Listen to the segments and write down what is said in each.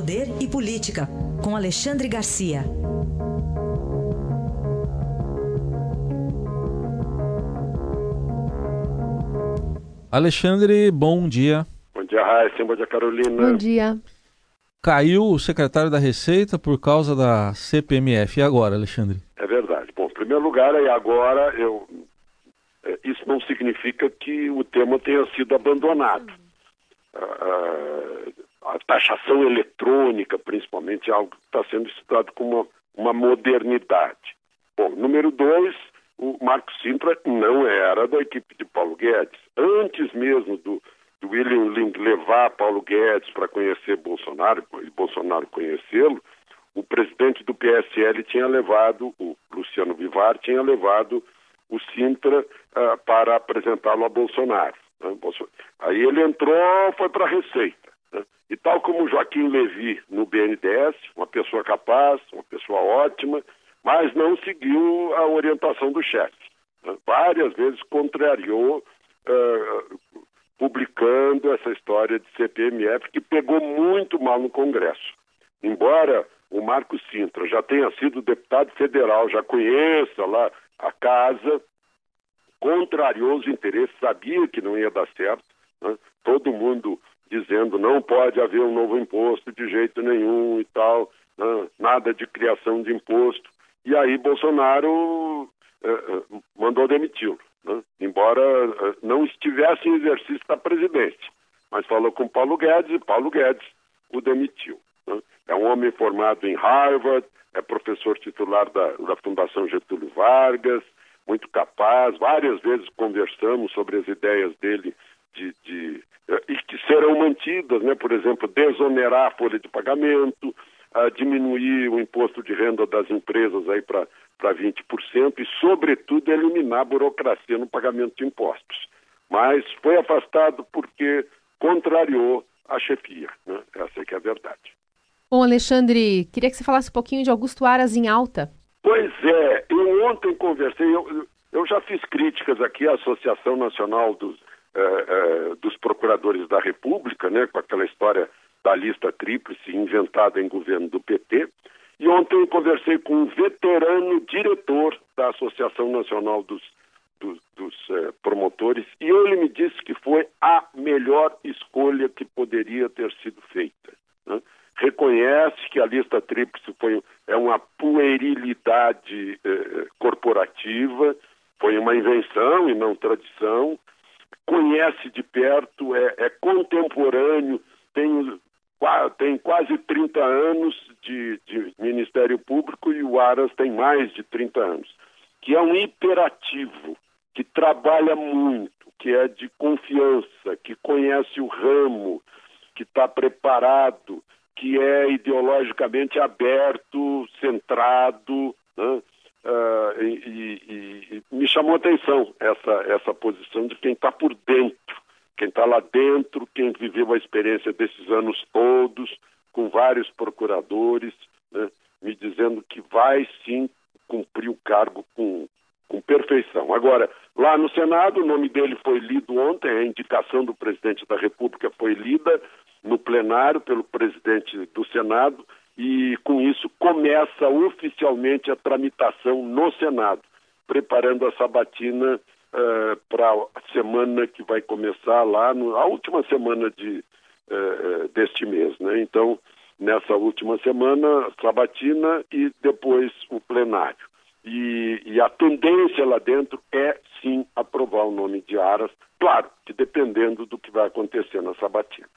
Poder e Política, com Alexandre Garcia. Alexandre, bom dia. Bom dia, Raíssa. Bom dia, Carolina. Bom dia. Caiu o secretário da Receita por causa da CPMF. E agora, Alexandre? É verdade. Bom, em primeiro lugar, e agora, eu, é, isso não significa que o tema tenha sido abandonado. Taxação eletrônica, principalmente, é algo que está sendo estudado como uma, uma modernidade. Bom, número dois, o Marco Sintra não era da equipe de Paulo Guedes. Antes mesmo do do William Link levar Paulo Guedes para conhecer Bolsonaro e Bolsonaro conhecê-lo, o presidente do PSL tinha levado, o Luciano Vivar tinha levado o Sintra uh, para apresentá-lo a Bolsonaro. Né? Aí ele entrou, foi para a Receita. E tal como Joaquim Levi no BNDES, uma pessoa capaz, uma pessoa ótima, mas não seguiu a orientação do chefe. Né? Várias vezes contrariou uh, publicando essa história de CPMF que pegou muito mal no Congresso. Embora o Marco Sintra já tenha sido deputado federal, já conheça lá a casa, contrariou os interesses, sabia que não ia dar certo, né? todo mundo dizendo não pode haver um novo imposto de jeito nenhum e tal, né? nada de criação de imposto. E aí Bolsonaro eh, eh mandou demiti-lo né? embora uh, não estivesse em exercício da presidência. Mas falou com Paulo Guedes e Paulo Guedes o demitiu. Né? É um homem formado em Harvard, é professor titular da, da Fundação Getúlio Vargas, muito capaz. Várias vezes conversamos sobre as ideias dele de, de, e que serão mantidas, né? por exemplo, desonerar a folha de pagamento, uh, diminuir o imposto de renda das empresas para 20% e, sobretudo, eliminar a burocracia no pagamento de impostos. Mas foi afastado porque contrariou a chefia. Né? Essa é que é a verdade. Bom, Alexandre, queria que você falasse um pouquinho de Augusto Aras em alta. Pois é, eu ontem conversei, eu, eu já fiz críticas aqui à Associação Nacional dos, eh, eh, dos Procuradores da República, né, com aquela história da lista tríplice inventada em governo do PT. E ontem conversei com um veterano diretor da Associação Nacional dos, dos, dos eh, Promotores e ele me disse que foi a melhor escolha que poderia ter sido feita. Né? Reconhece que a lista tríplice foi, é uma puerilidade eh, corporativa, foi uma invenção e não tradição, conhece de perto, é, é contemporâneo, tem tem quase 30 anos de, de, Ministério Público e o Aras tem mais de 30 anos, que é um hiperativo, que trabalha muito, que é de confiança, que conhece o ramo, que está preparado, que é ideologicamente aberto, centrado, né? Uh, e, e, e me chamou a atenção essa, essa posição de quem está por dentro quem está lá dentro, quem viveu a experiência desses anos todos, com vários procuradores, né, me dizendo que vai sim cumprir o cargo com, com perfeição. Agora, lá no Senado, o nome dele foi lido ontem, a indicação do presidente da República foi lida no plenário pelo presidente do Senado, e com isso começa oficialmente a tramitação no Senado, preparando a sabatina uh, eh, para a semana que vai começar lá, no, a última semana de, uh, deste mês. Né? Então, nessa última semana, sabatina e depois o plenário. E, e, a tendência lá dentro é sim aprovar o nome de Aras, claro que dependendo do que vai acontecer na sabatina.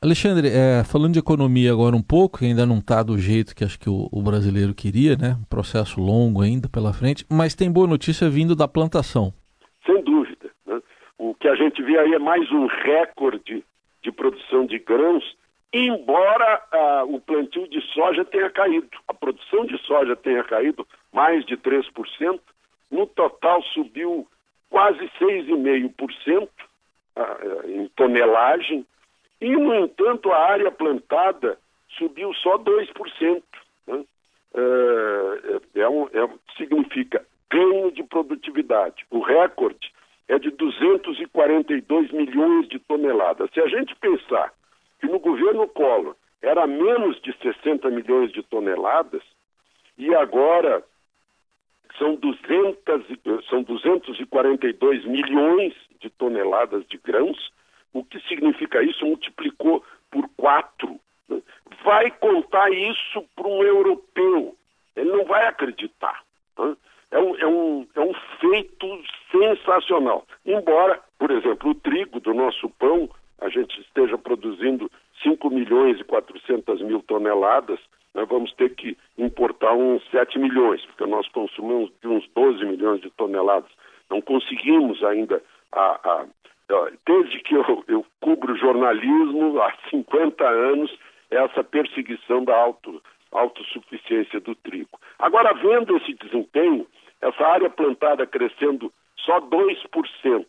Alexandre, é, falando de economia agora um pouco, ainda não está do jeito que acho que o, o, brasileiro queria, né? Um processo longo ainda pela frente, mas tem boa notícia vindo da plantação sem dúvida. Né? O que a gente vê aí é mais um recorde de produção de grãos, embora ah, o plantio de soja tenha caído. A produção de soja tenha caído mais de 3%, no total subiu quase 6,5% ah, em tonelagem, e, no entanto, a área plantada subiu só 2%. Né? É, é, um, é, significa ganho de produtividade. O recorde é de 242 milhões de toneladas. Se a gente pensar que no governo Collor era menos de 60 milhões de toneladas e agora são, 200, são 242 milhões de toneladas de grãos. O que significa isso? Multiplicou por quatro. Né? Vai contar isso para um europeu. Ele não vai acreditar. Né? É, um, é, um, é um feito sensacional. Embora, por exemplo, o trigo do nosso pão, a gente esteja produzindo 5 milhões e 400 mil toneladas, nós vamos ter que importar uns 7 milhões, porque nós consumimos uns 12 milhões de toneladas. Não conseguimos ainda, a, a, desde que eu, eu cubro jornalismo há 50 anos, essa perseguição da auto, autossuficiência do trigo. Agora, vendo esse desempenho, essa área plantada crescendo só 2%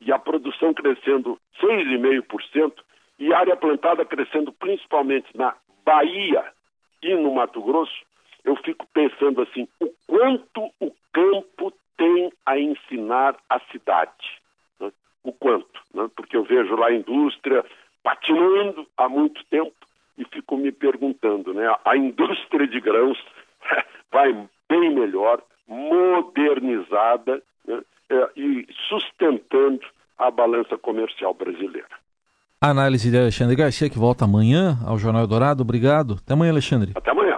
e a produção crescendo 6,5%, e área plantada crescendo principalmente na Bahia e no Mato Grosso, eu fico pensando assim, o quanto o campo tem a ensinar a cidade. Né? O quanto, né? porque eu vejo lá a indústria patinando há muito tempo e fico me perguntando, né? A indústria de grãos vai bem melhor, modernizada né? é, e sustentando a balança comercial brasileira. Análise de Alexandre Garcia, que volta amanhã ao Jornal Dourado. Obrigado. Até amanhã, Alexandre. Até amanhã.